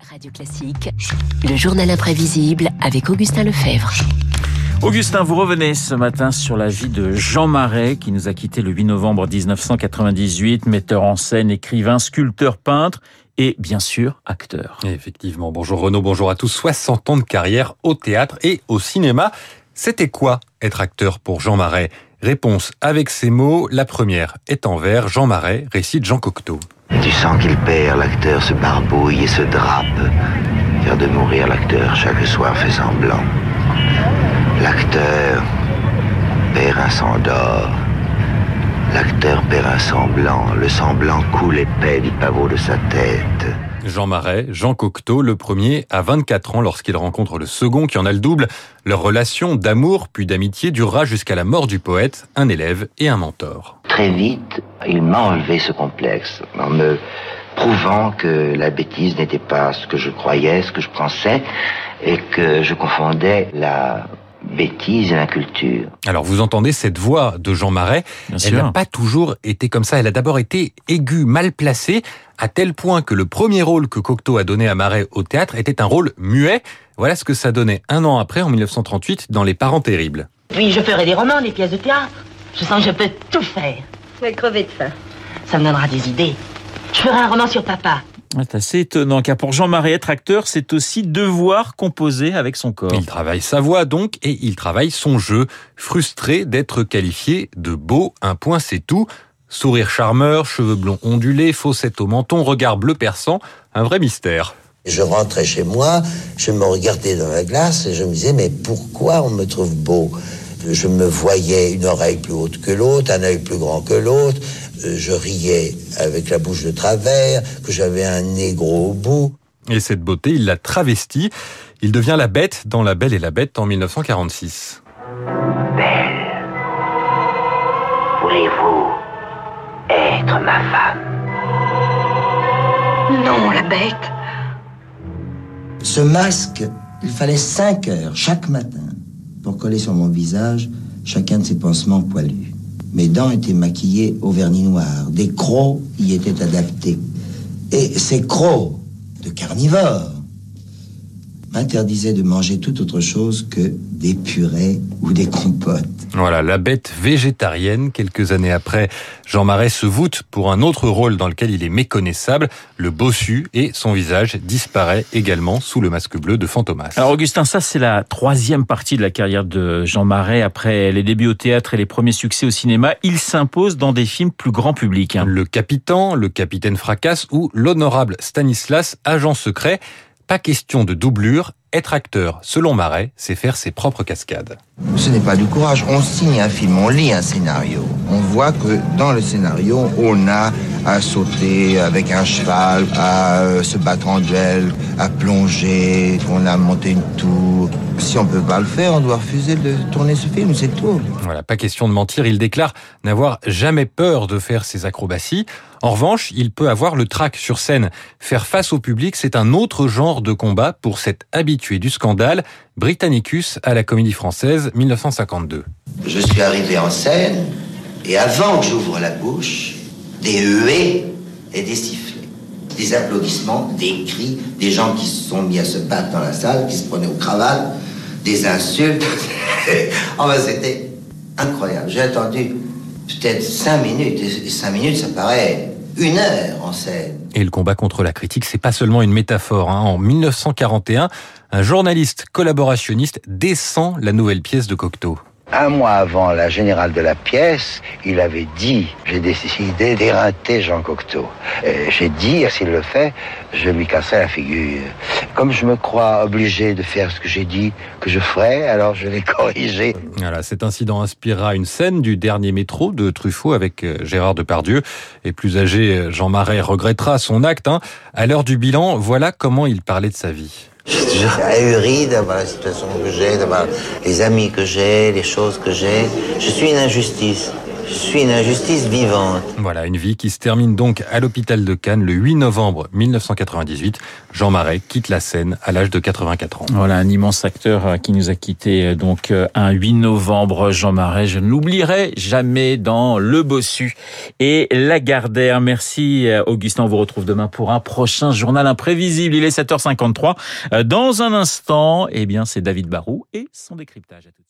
Radio Classique, le journal imprévisible avec Augustin Lefebvre. Augustin, vous revenez ce matin sur la vie de Jean Marais, qui nous a quitté le 8 novembre 1998, metteur en scène, écrivain, sculpteur, peintre et bien sûr acteur. Effectivement, bonjour Renaud, bonjour à tous. 60 ans de carrière au théâtre et au cinéma. C'était quoi être acteur pour Jean Marais? Réponse avec ces mots. La première est en vers. Jean Marais récite Jean Cocteau. Tu sens qu'il perd, l'acteur se barbouille et se drape. Faire de mourir l'acteur chaque soir fait semblant. L'acteur perd un sang d'or. L'acteur perd un semblant. Le semblant coule épais du pavot de sa tête. Jean Marais, Jean Cocteau, le premier à 24 ans lorsqu'il rencontre le second qui en a le double. Leur relation d'amour puis d'amitié durera jusqu'à la mort du poète, un élève et un mentor. Très vite, il m'a enlevé ce complexe en me prouvant que la bêtise n'était pas ce que je croyais, ce que je pensais, et que je confondais la bêtise et la culture. Alors vous entendez cette voix de Jean Marais, Bien elle n'a pas toujours été comme ça, elle a d'abord été aiguë, mal placée, à tel point que le premier rôle que Cocteau a donné à Marais au théâtre était un rôle muet. Voilà ce que ça donnait un an après, en 1938, dans Les Parents Terribles. Puis je ferai des romans, des pièces de théâtre. Je sens que je peux tout faire. Je vais crever de faim. Ça me donnera des idées. Je ferai un roman sur papa. C'est assez étonnant, car pour Jean Marais, être acteur, c'est aussi devoir composer avec son corps. Il travaille sa voix donc et il travaille son jeu, frustré d'être qualifié de beau, un point c'est tout. Sourire charmeur, cheveux blonds ondulés, fossette au menton, regard bleu perçant, un vrai mystère. Je rentrais chez moi, je me regardais dans la glace et je me disais, mais pourquoi on me trouve beau? Je me voyais une oreille plus haute que l'autre, un œil plus grand que l'autre, euh, je riais avec la bouche de travers, que j'avais un nez gros au bout. Et cette beauté, il l'a travestie. Il devient la bête dans La Belle et la Bête en 1946. Belle, voulez-vous être ma femme? Non, la bête. Ce masque, il fallait cinq heures chaque matin pour coller sur mon visage chacun de ces pansements poilus. Mes dents étaient maquillées au vernis noir, des crocs y étaient adaptés. Et ces crocs de carnivores m'interdisaient de manger tout autre chose que des purées ou des compotes. Voilà, la bête végétarienne. Quelques années après, Jean Marais se voûte pour un autre rôle dans lequel il est méconnaissable, le bossu, et son visage disparaît également sous le masque bleu de Fantomas. Alors Augustin, ça c'est la troisième partie de la carrière de Jean Marais. Après les débuts au théâtre et les premiers succès au cinéma, il s'impose dans des films plus grand public. hein. Le Capitan, le Capitaine Fracasse ou l'honorable Stanislas, agent secret. Pas question de doublure. Être acteur, selon Marais, c'est faire ses propres cascades. Ce n'est pas du courage. On signe un film, on lit un scénario. On voit que dans le scénario, on a à sauter avec un cheval, à se battre en duel, à plonger, on a monté une tour. Si on peut pas le faire, on doit refuser de tourner ce film, c'est tout. Voilà, pas question de mentir, il déclare n'avoir jamais peur de faire ses acrobaties. En revanche, il peut avoir le trac sur scène. Faire face au public, c'est un autre genre de combat pour cet habitué du scandale, Britannicus à la Comédie Française 1952. Je suis arrivé en scène et avant que j'ouvre la bouche, des huées et des sifflets. Des applaudissements, des cris, des gens qui se sont mis à se battre dans la salle, qui se prenaient aux cravates, des insultes. enfin, c'était incroyable. J'ai attendu peut-être cinq minutes, et cinq minutes, ça paraît une heure en scène. Et le combat contre la critique, c'est pas seulement une métaphore. hein. En 1941, un journaliste collaborationniste descend la nouvelle pièce de Cocteau. Un mois avant la générale de la pièce, il avait dit J'ai décidé d'éreinter Jean Cocteau. J'ai dit, s'il le fait, je lui casserai la figure. Comme je me crois obligé de faire ce que j'ai dit que je ferais, alors je l'ai corrigé. Voilà, cet incident inspirera une scène du dernier métro de Truffaut avec euh, Gérard Depardieu. Et plus âgé, euh, Jean Marais regrettera son acte. hein. À l'heure du bilan, voilà comment il parlait de sa vie. Je suis toujours ahuri d'avoir la situation que j'ai, d'avoir les amis que j'ai, les choses que j'ai. Je suis une injustice. Je suis une injustice vivante. Voilà, une vie qui se termine donc à l'hôpital de Cannes le 8 novembre 1998. Jean Marais quitte la scène à l'âge de 84 ans. Voilà, un immense acteur euh, qui nous a quitté euh, donc euh, un 8 novembre, Jean Marais. Je ne l'oublierai jamais dans Le Bossu et Lagardère. Merci Augustin, on vous retrouve demain pour un prochain journal imprévisible. Il est 7h53. Dans un instant, eh bien, c'est David Barou et son décryptage. À tout